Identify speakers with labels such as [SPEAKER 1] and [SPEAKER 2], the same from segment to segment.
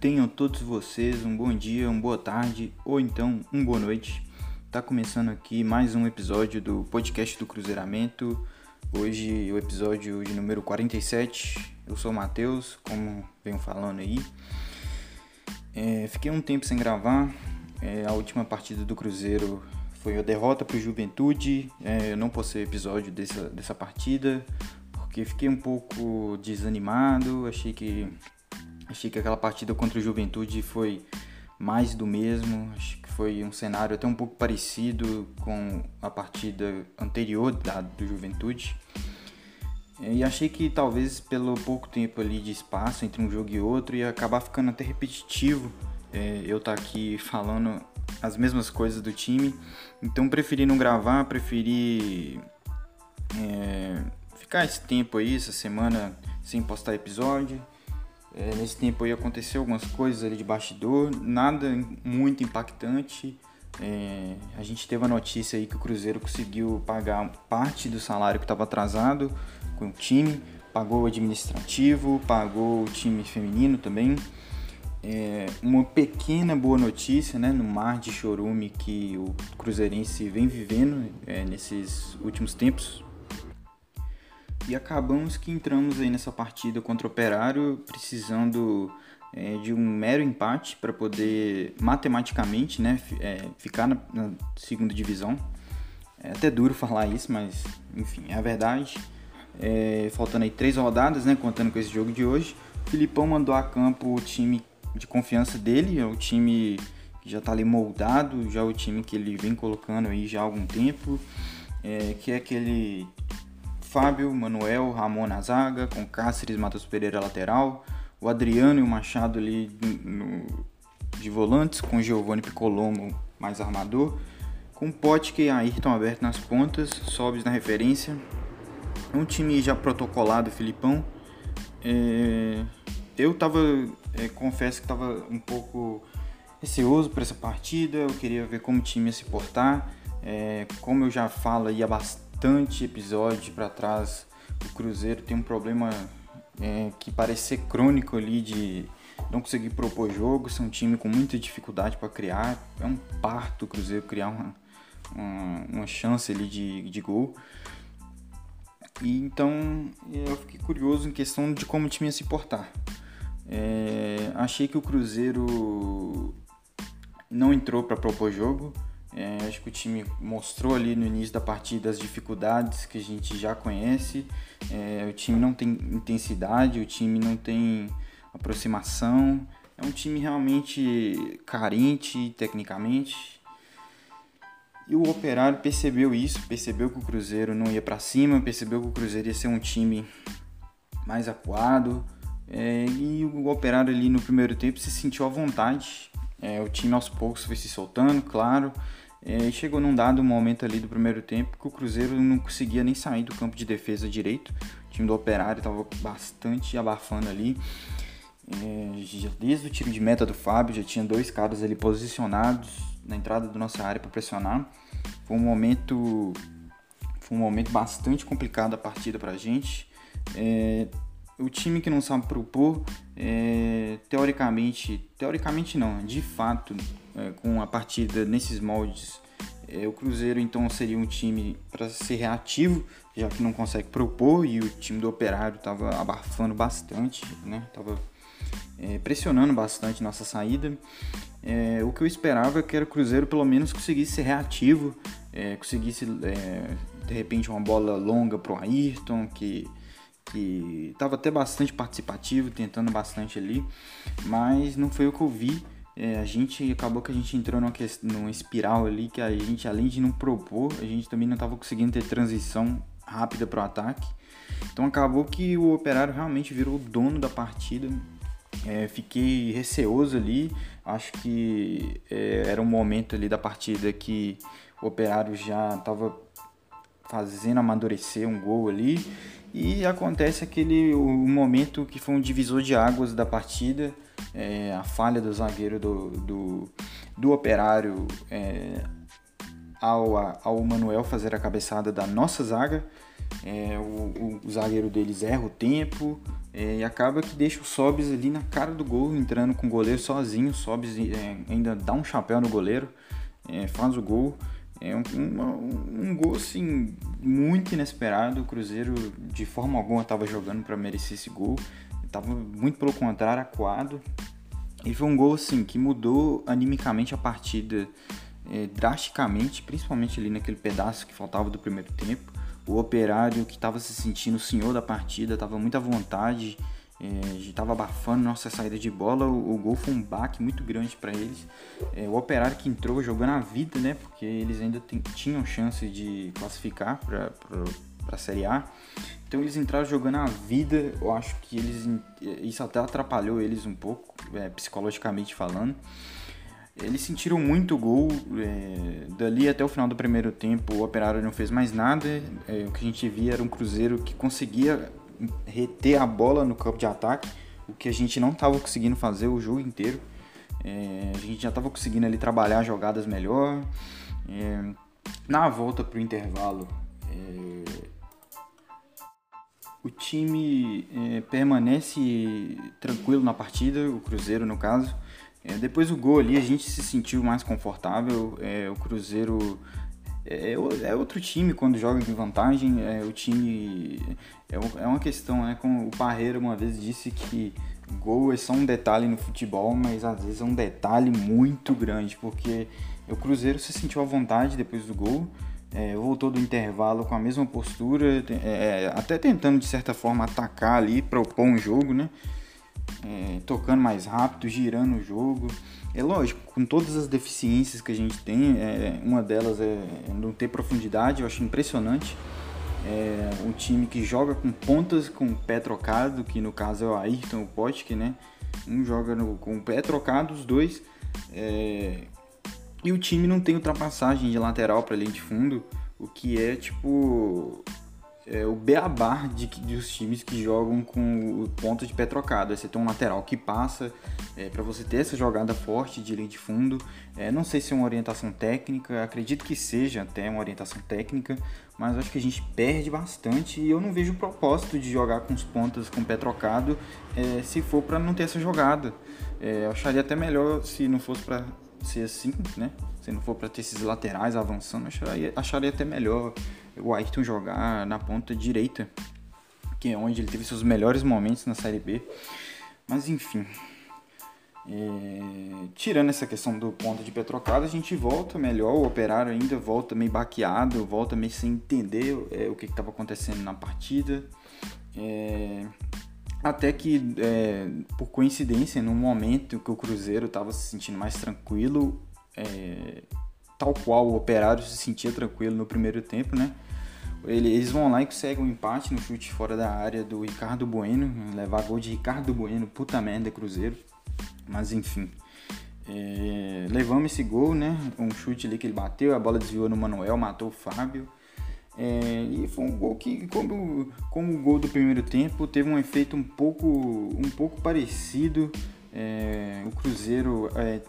[SPEAKER 1] Tenham todos vocês um bom dia, uma boa tarde ou então uma boa noite. Tá começando aqui mais um episódio do podcast do Cruzeiramento. Hoje o episódio de número 47. Eu sou o Matheus, como venho falando aí. É, fiquei um tempo sem gravar. É, a última partida do Cruzeiro foi a derrota para o Juventude. É, eu não postei episódio dessa, dessa partida porque fiquei um pouco desanimado. Achei que achei que aquela partida contra o Juventude foi mais do mesmo. Acho que foi um cenário até um pouco parecido com a partida anterior da do Juventude. E achei que talvez pelo pouco tempo ali de espaço entre um jogo e outro ia acabar ficando até repetitivo é, eu estar tá aqui falando as mesmas coisas do time. Então preferi não gravar, preferi é, ficar esse tempo aí, essa semana sem postar episódio. É, nesse tempo aí aconteceu algumas coisas ali de bastidor, nada muito impactante. É, a gente teve a notícia aí que o Cruzeiro conseguiu pagar parte do salário que estava atrasado com o time, pagou o administrativo, pagou o time feminino também. É, uma pequena boa notícia né, no mar de chorume que o Cruzeirense vem vivendo é, nesses últimos tempos. E acabamos que entramos aí nessa partida contra o Operário precisando é, de um mero empate para poder matematicamente né, é, ficar na, na, segunda divisão. É até duro falar isso, mas enfim, é a verdade. É, faltando aí três rodadas, né, contando com esse jogo de hoje. O Filipão mandou a campo o time de confiança dele, é o time que já está ali moldado, já é o time que ele vem colocando aí já há algum tempo, é, que é aquele Fábio, Manuel, Ramon na zaga, com Cáceres, Matos Pereira lateral, o Adriano e o Machado ali no, de volantes, com Giovanni Piccolomo mais armador, com Potke e Ayrton aberto nas pontas, Sobes na referência, um time já protocolado, Filipão. É, eu tava, é, confesso que tava um pouco receoso para essa partida, eu queria ver como o time ia se portar. É, como eu já falo aí há bastante episódio para trás, o Cruzeiro tem um problema é, que parece ser crônico ali de não conseguir propor jogo, ser um time com muita dificuldade para criar. É um parto o Cruzeiro criar uma, uma, uma chance ali de, de gol. E então eu fiquei curioso em questão de como o time ia se portar. É, achei que o Cruzeiro não entrou para propor jogo. É, acho que o time mostrou ali no início da partida as dificuldades que a gente já conhece. É, o time não tem intensidade, o time não tem aproximação. É um time realmente carente tecnicamente. E o Operário percebeu isso, percebeu que o Cruzeiro não ia para cima, percebeu que o Cruzeiro ia ser um time mais acuado, é, e o Operário ali no primeiro tempo se sentiu à vontade. É, o time aos poucos foi se soltando, claro. É, e chegou num dado momento ali do primeiro tempo que o Cruzeiro não conseguia nem sair do campo de defesa direito. O time do Operário estava bastante abafando ali. É, desde o tiro de meta do Fábio já tinha dois caras ali posicionados na entrada da nossa área para pressionar. Foi um momento foi um momento bastante complicado a partida para a gente. É, o time que não sabe propor, é, teoricamente, teoricamente não, de fato, é, com a partida nesses moldes, é, o Cruzeiro então seria um time para ser reativo, já que não consegue propor e o time do Operário estava abafando bastante, né? Tava é, pressionando bastante nossa saída. É, o que eu esperava é que o Cruzeiro pelo menos conseguisse ser reativo, é, conseguisse de repente uma bola longa para o Ayrton, que que estava até bastante participativo, tentando bastante ali, mas não foi o que eu vi. É, a gente acabou que a gente entrou numa, numa espiral ali que a gente, além de não propor, a gente também não estava conseguindo ter transição rápida para o ataque. Então acabou que o Operário realmente virou o dono da partida. É, fiquei receoso ali. Acho que é, era um momento ali da partida que o Operário já estava fazendo amadurecer um gol ali e acontece aquele o momento que foi um divisor de águas da partida, é, a falha do zagueiro do, do, do operário é, ao, ao Manuel fazer a cabeçada da nossa zaga. É, o, o, zagueiro deles erra o tempo é, e acaba que deixa o Sobis ali na cara do gol, entrando com o goleiro sozinho. O Sobis é, ainda dá um chapéu no goleiro, é, faz o gol. É um, um, um, gol assim muito inesperado. O Cruzeiro de forma alguma estava jogando para merecer esse gol. Estava muito pelo contrário, acuado. E foi um gol assim que mudou animicamente a partida é, drasticamente, principalmente ali naquele pedaço que faltava do primeiro tempo. O operário que estava se sentindo o senhor da partida, estava muito à vontade, estava é, abafando nossa saída de bola. O, o, gol foi um baque muito grande para eles. É, o operário que entrou jogando a vida, né? Porque eles ainda tinham chance de classificar para a Série A. Então eles entraram jogando a vida. Eu acho que eles isso até atrapalhou eles um pouco, é, psicologicamente falando. Eles sentiram muito gol. É, dali até o final do primeiro tempo, o Operário não fez mais nada. É, o que a gente via era um Cruzeiro que conseguia reter a bola no campo de ataque, o que a gente não estava conseguindo fazer o jogo inteiro. É, a gente já estava conseguindo ali trabalhar jogadas melhor. É, na volta para o intervalo, é, o time é, permanece tranquilo na partida, o Cruzeiro no caso. É, depois do gol ali a gente se sentiu mais confortável. É, o Cruzeiro é, é, outro time quando joga em vantagem. É, o time é, é uma questão, né? Como o Parreira uma vez disse que gol é só um detalhe no futebol, mas às vezes é um detalhe muito grande, porque o Cruzeiro se sentiu à vontade depois do gol. É, voltou do intervalo com a mesma postura, é, até tentando de certa forma atacar ali, propor um jogo, né? É, tocando mais rápido, girando o jogo. É lógico, com todas as deficiências que a gente tem, é, uma delas é não ter profundidade, eu acho impressionante. É um time que joga com pontas com o pé trocado, que no caso é o Ayrton e o Potk, né? Um joga no, com o pé trocado, os dois. É... E o time não tem ultrapassagem de lateral para linha de fundo, o que é tipo é, o beabá de, dos times que jogam com o ponto de pé trocado. Você tem um lateral que passa é, para você ter essa jogada forte de linha de fundo. É, não sei se é uma orientação técnica, acredito que seja até uma orientação técnica, mas acho que a gente perde bastante e eu não vejo o propósito de jogar com os pontas com pé trocado é, se for para não ter essa jogada. É, eu acharia até melhor se não fosse para ser assim, né? Se não for para ter esses laterais avançando, acharia, acharia até melhor o Ayrton jogar na ponta direita, que é onde ele teve seus melhores momentos na Série B. Mas enfim, é, tirando essa questão do ponto de Petrocada, a gente volta melhor, o Operário ainda volta meio baqueado, volta meio sem entender é, o que estava acontecendo na partida. É, até que, é, por coincidência, no momento que o Cruzeiro estava se sentindo mais tranquilo, é, tal qual o Operário se sentia tranquilo no primeiro tempo, né? Eles vão lá e conseguem um empate no chute fora da área do Ricardo Bueno, levar gol de Ricardo Bueno, puta merda, Cruzeiro. Mas enfim, é, levamos esse gol, né? Um chute ali que ele bateu, a bola desviou no Manuel, matou o Fábio. É, e foi um gol que, como, como o gol do primeiro tempo, teve um efeito um pouco, um pouco parecido. É, o Cruzeiro é,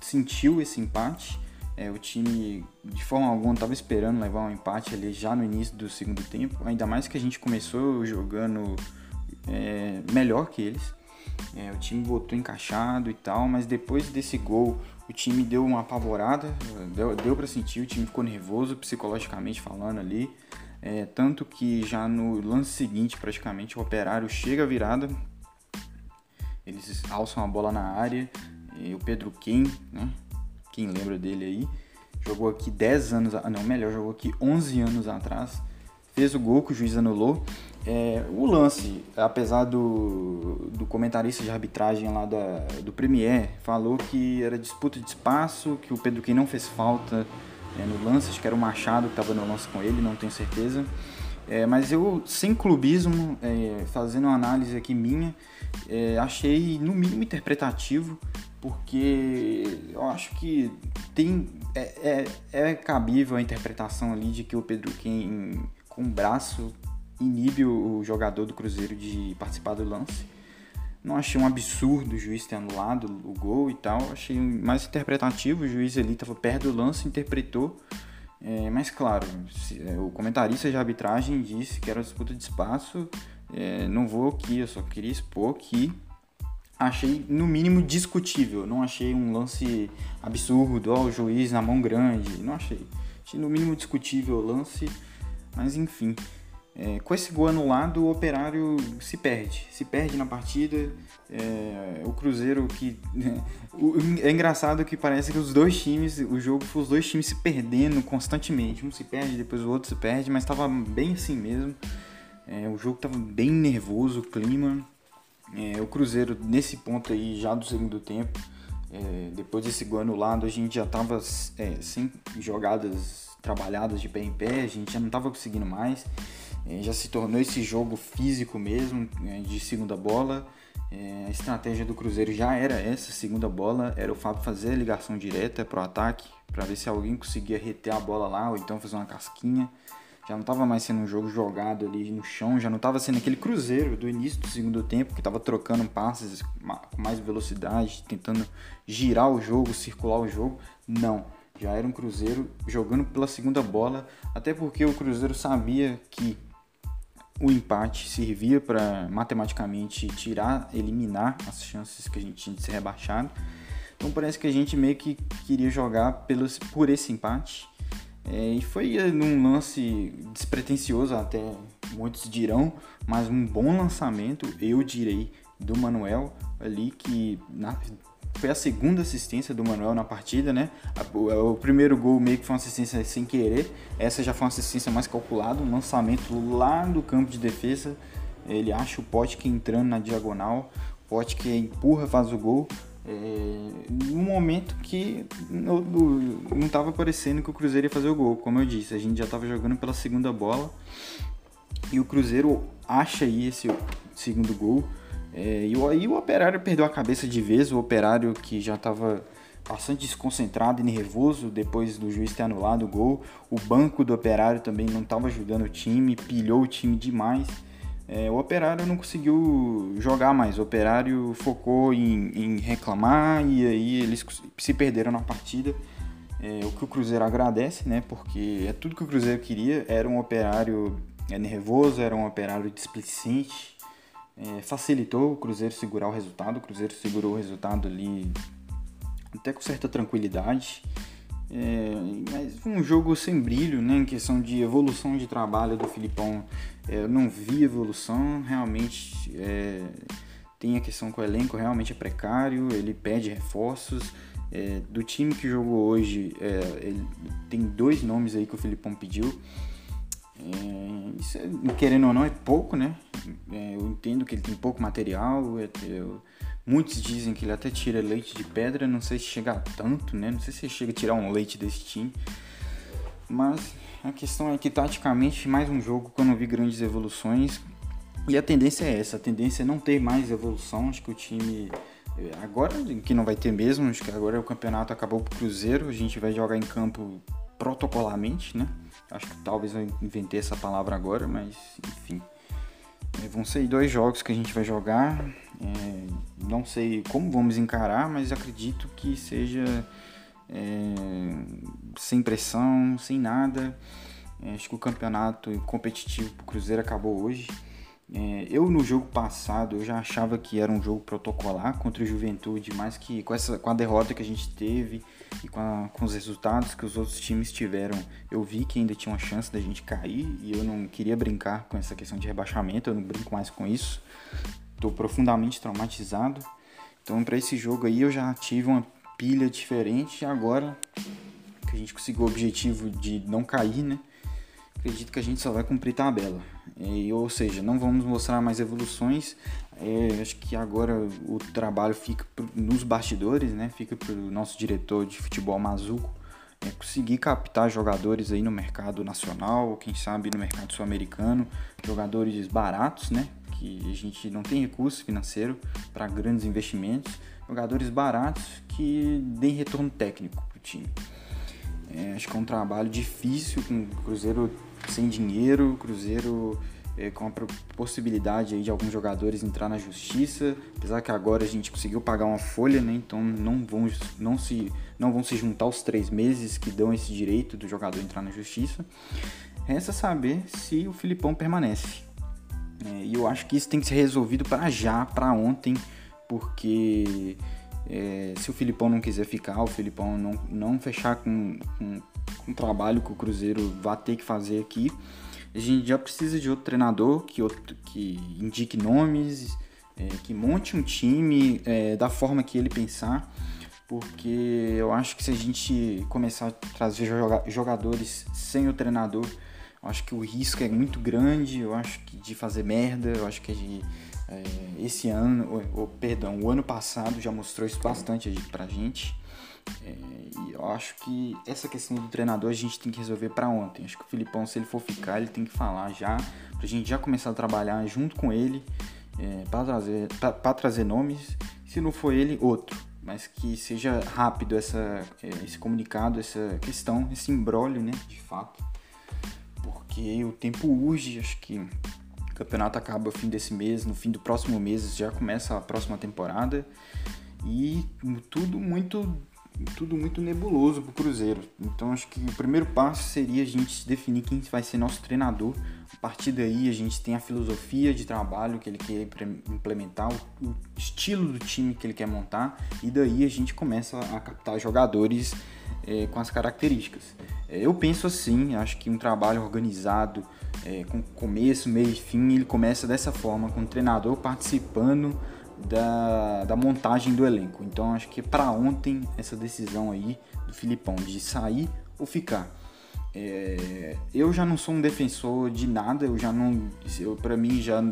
[SPEAKER 1] sentiu esse empate. É, o time de forma alguma estava esperando levar um empate ali já no início do segundo tempo, ainda mais que a gente começou jogando é, melhor que eles. É, o time voltou encaixado e tal, mas depois desse gol o time deu uma apavorada, deu, deu para sentir, o time ficou nervoso psicologicamente falando ali. É, tanto que já no lance seguinte, praticamente, o operário chega a virada, eles alçam a bola na área, e o Pedro Quem, né? Quem lembra dele aí, jogou aqui 10 anos, não, melhor, jogou aqui 11 anos atrás, fez o gol que o juiz anulou. É, o lance, apesar do, do comentarista de arbitragem lá da, do Premier, falou que era disputa de espaço, que o Pedro Quem não fez falta é, no lance, acho que era o Machado que estava no lance com ele, não tenho certeza. É, mas eu, sem clubismo, é, fazendo uma análise aqui minha, é, achei no mínimo interpretativo porque eu acho que tem é, é, é cabível a interpretação ali de que o Pedro Quem com o braço inibe o jogador do Cruzeiro de participar do lance. Não achei um absurdo o juiz ter anulado o gol e tal. Achei mais interpretativo. O juiz ali estava perto do lance, interpretou É, mas claro, se, é, o comentarista de arbitragem disse que era disputa de espaço. É, não vou aqui, eu só queria expor que achei no mínimo discutível. Não achei um lance absurdo, ó, o juiz na mão grande. Não achei. Achei no mínimo discutível o lance, mas enfim. É, com esse gol anulado, o Operário se perde, se perde na partida. É, o Cruzeiro que né, é engraçado que parece que os dois times, o jogo foi os dois times se perdendo constantemente. Um se perde, depois o outro se perde, mas estava bem assim mesmo. É, o jogo estava bem nervoso, o clima. É, o Cruzeiro nesse ponto aí já do segundo tempo, é, depois desse gol anulado, a gente já estava é, sem jogadas trabalhadas de pé em pé, a gente já não estava conseguindo mais. É, já se tornou esse jogo físico mesmo, é, de segunda bola. É, a estratégia do Cruzeiro já era essa, segunda bola, era o Fábio fazer a ligação direta para o ataque, para ver se alguém conseguia reter a bola lá, ou então fazer uma casquinha. Já não estava mais sendo um jogo jogado ali no chão, já não estava sendo aquele Cruzeiro do início do segundo tempo, que estava trocando passes com mais velocidade, tentando girar o jogo, circular o jogo. Não, já era um Cruzeiro jogando pela segunda bola, até porque o Cruzeiro sabia que o empate servia para matematicamente tirar, eliminar as chances que a gente tinha de ser rebaixado. Então parece que a gente meio que queria jogar pelos, por esse empate. É, e foi num lance despretensioso, até muitos dirão, mas um bom lançamento, eu direi, do Manuel ali, que na, foi a segunda assistência do Manuel na partida, né? O primeiro gol meio que foi uma assistência sem querer, essa já foi uma assistência mais calculada, um lançamento lá do campo de defesa. Ele acha o pote que entrando na diagonal, que empurra, faz o gol. É, no momento que não estava parecendo que o Cruzeiro ia fazer o gol, como eu disse, a gente já estava jogando pela segunda bola e o Cruzeiro acha aí esse segundo gol é, e aí o Operário perdeu a cabeça de vez, o Operário que já estava bastante desconcentrado e nervoso depois do juiz ter anulado o gol. O banco do Operário também não estava ajudando o time, pilhou o time demais. É, o Operário não conseguiu jogar mais, o Operário focou em, em reclamar e aí eles se perderam na partida. É, o que o Cruzeiro agradece, né? Porque é tudo que o Cruzeiro queria. Era um operário é, nervoso, era um operário displicente, é, facilitou o Cruzeiro segurar o resultado. O Cruzeiro segurou o resultado ali até com certa tranquilidade. É, mas foi um jogo sem brilho, né? Em questão de evolução de trabalho do Filipão, é, eu não vi evolução. Realmente é, tem a questão que o elenco realmente é precário, ele pede reforços. É, do time que jogou hoje, é, ele, tem dois nomes aí que o Filipão pediu. Isso, querendo ou não, é pouco, né? Eu entendo que ele tem pouco material. Eu, muitos dizem que ele até tira leite de pedra. Não sei se chega a tanto, né? Não sei se chega a tirar um leite desse time. Mas a questão é que, taticamente, mais um jogo que eu não vi grandes evoluções. E a tendência é essa: a tendência é não ter mais evolução. Acho que o time. É, agora, que não vai ter mesmo, acho que agora o campeonato acabou pro Cruzeiro. A gente vai jogar em campo protocolarmente, né? Acho que talvez eu inventei essa palavra agora, mas enfim. Vão ser dois jogos que a gente vai jogar. É, não sei como vamos encarar, mas acredito que seja é, sem pressão, sem nada. É, acho que o campeonato competitivo para o Cruzeiro acabou hoje. É, eu no jogo passado eu já achava que era um jogo protocolar contra o Juventude, mas que com, essa, com a derrota que a gente teve e com, a, com os resultados que os outros times tiveram, eu vi que ainda tinha uma chance da gente cair e eu não queria brincar com essa questão de rebaixamento, eu não brinco mais com isso. Estou profundamente traumatizado. Então para esse jogo aí eu já tive uma pilha diferente e agora que a gente conseguiu o objetivo de não cair, né? Acredito que a gente só vai cumprir tabela. E, ou seja, não vamos mostrar mais evoluções. É, acho que agora o trabalho fica nos bastidores, né? Fica para o nosso diretor de futebol Mazuco é, conseguir captar jogadores aí no mercado nacional, ou quem sabe no mercado sul-americano, jogadores baratos, né? Que a gente não tem recurso financeiro para grandes investimentos, jogadores baratos que deem retorno técnico para o time. É, acho que é um trabalho difícil com o Cruzeiro sem dinheiro, o Cruzeiro é, com a possibilidade aí de alguns jogadores entrar na justiça, apesar que agora a gente conseguiu pagar uma folha, né? Então não vão, não se, não vão se juntar os três meses que dão esse direito do jogador entrar na justiça. Resta saber se o Filipão permanece. É, e eu acho que isso tem que ser resolvido para já, para ontem, porque é, se o Filipão não quiser ficar, o Filipão não, não fechar com, com, o trabalho que o Cruzeiro vai ter que fazer aqui, a gente já precisa de outro treinador que, outro, que indique nomes, é, que monte um time é, da forma que ele pensar, porque eu acho que se a gente começar a trazer jogadores sem o treinador, eu acho que o risco é muito grande, eu acho que de fazer merda, eu acho que de, é, esse ano, ou, ou, perdão, o ano passado já mostrou isso bastante pra gente. É, eu acho que essa questão do treinador a gente tem que resolver para ontem. Acho que o Filipão, se ele for ficar, ele tem que falar já, pra gente já começar a trabalhar junto com ele, é, para trazer, trazer nomes. Se não for ele, outro. Mas que seja rápido essa, é, esse comunicado, essa questão, esse embrólio, né, de fato. Porque o tempo urge, acho que o campeonato acaba no fim desse mês, no fim do próximo mês já começa a próxima temporada. E tudo muito tudo muito nebuloso pro Cruzeiro. Então acho que o primeiro passo seria a gente definir quem vai ser nosso treinador. A partir daí a gente tem a filosofia de trabalho que ele quer implementar, o estilo do time que ele quer montar, e daí a gente começa a captar jogadores é, com as características. É, eu penso assim, acho que um trabalho organizado, é, com começo, meio e fim, ele começa dessa forma, com o treinador participando da, da montagem do elenco. Então acho que para ontem essa decisão aí do Filipão de sair ou ficar. É, eu já não sou um defensor de nada, eu já não, para mim já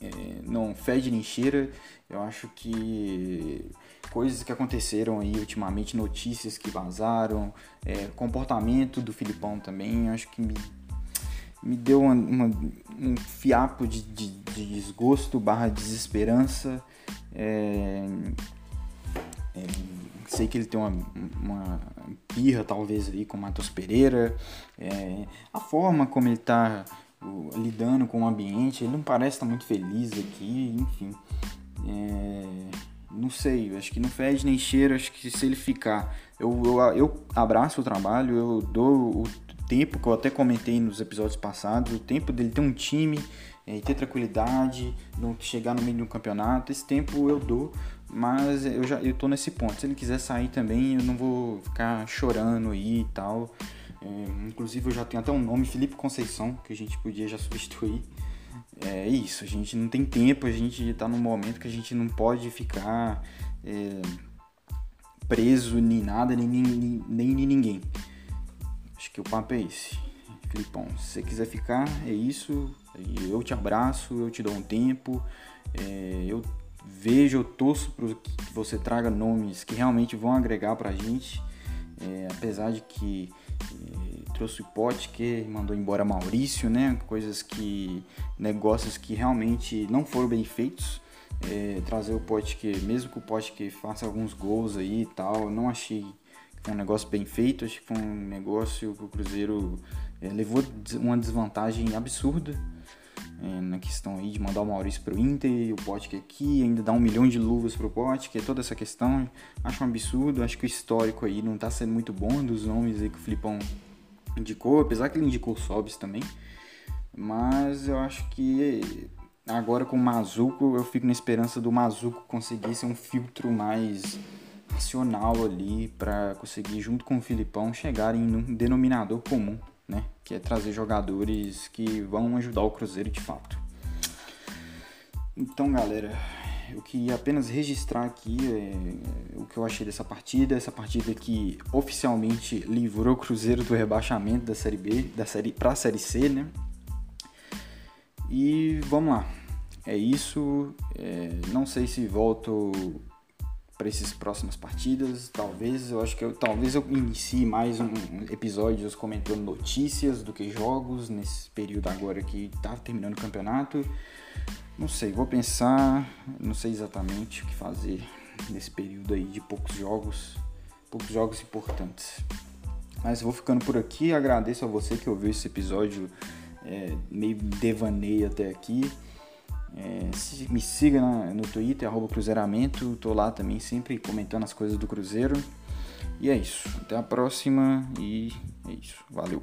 [SPEAKER 1] é, não fede nem cheira. Eu acho que coisas que aconteceram aí ultimamente, notícias que vazaram, é, comportamento do Filipão também, acho que me me deu uma, uma, um fiapo de, de, de, desgosto barra desesperança. É, é, sei que ele tem uma, uma pirra talvez ali com o Matheus Pereira. É, a forma como ele está lidando com o ambiente, ele não parece estar tá muito feliz aqui, enfim. É, não sei, acho que não fede nem cheiro, acho que se ele ficar, eu, eu, eu abraço o trabalho, eu dou o tempo, que eu até comentei nos episódios passados, o tempo dele ter um time é, ter tranquilidade, não chegar no meio de um campeonato, esse tempo eu dou, mas eu já eu tô nesse ponto. Se ele quiser sair também, eu não vou ficar chorando aí e tal. É, inclusive eu já tenho até um nome, Felipe Conceição, que a gente podia já substituir. É isso, a gente não tem tempo, a gente está num momento que a gente não pode ficar é, preso nem nada, nem, nem, nem, nem ninguém. Acho que o papo é esse. Filipão, se você quiser ficar, é isso. Eu te abraço, eu te dou um tempo. É, eu vejo, eu torço para que você traga nomes que realmente vão agregar para a gente. É, apesar de que é, trouxe o Pote que mandou embora Maurício, né? Coisas que. negócios que realmente não foram bem feitos. É, trazer o Pote que, mesmo que o Pote que faça alguns gols aí e tal, não achei foi um negócio bem feito, acho que foi um negócio que o Cruzeiro é, levou uma desvantagem absurda é, na questão aí de mandar o Maurício para o Inter o Pote aqui, ainda dar um milhão de luvas para o Pote, que é toda essa questão. Acho um absurdo, acho que o histórico aí não está sendo muito bom dos nomes aí que o Filipão indicou, apesar que ele indicou o Sobs também. Mas eu acho que agora com o Mazuco, eu fico na esperança do Mazuco conseguir ser um filtro mais racional ali para conseguir, junto com o Filipão, chegarem num denominador comum, né? Que é trazer jogadores que vão ajudar o Cruzeiro de fato. Então, galera, eu queria apenas registrar aqui é, o que eu achei dessa partida, essa partida que oficialmente livrou o Cruzeiro do rebaixamento da Série B, da série para a Série C, né? E vamos lá. É isso. É, não sei se volto para essas próximas partidas. Talvez eu acho que eu, talvez eu inicie mais um episódio comentando notícias do que jogos nesse período agora que tá terminando o campeonato. Não sei, vou pensar, não sei exatamente o que fazer nesse período aí de poucos jogos, poucos jogos importantes. Mas vou ficando por aqui, agradeço a você que ouviu esse episódio é, meio devaneio até aqui. É, me siga na, no Twitter, arroba Cruzeiramento, tô lá também sempre comentando as coisas do Cruzeiro. E é isso, até a próxima e é isso, valeu.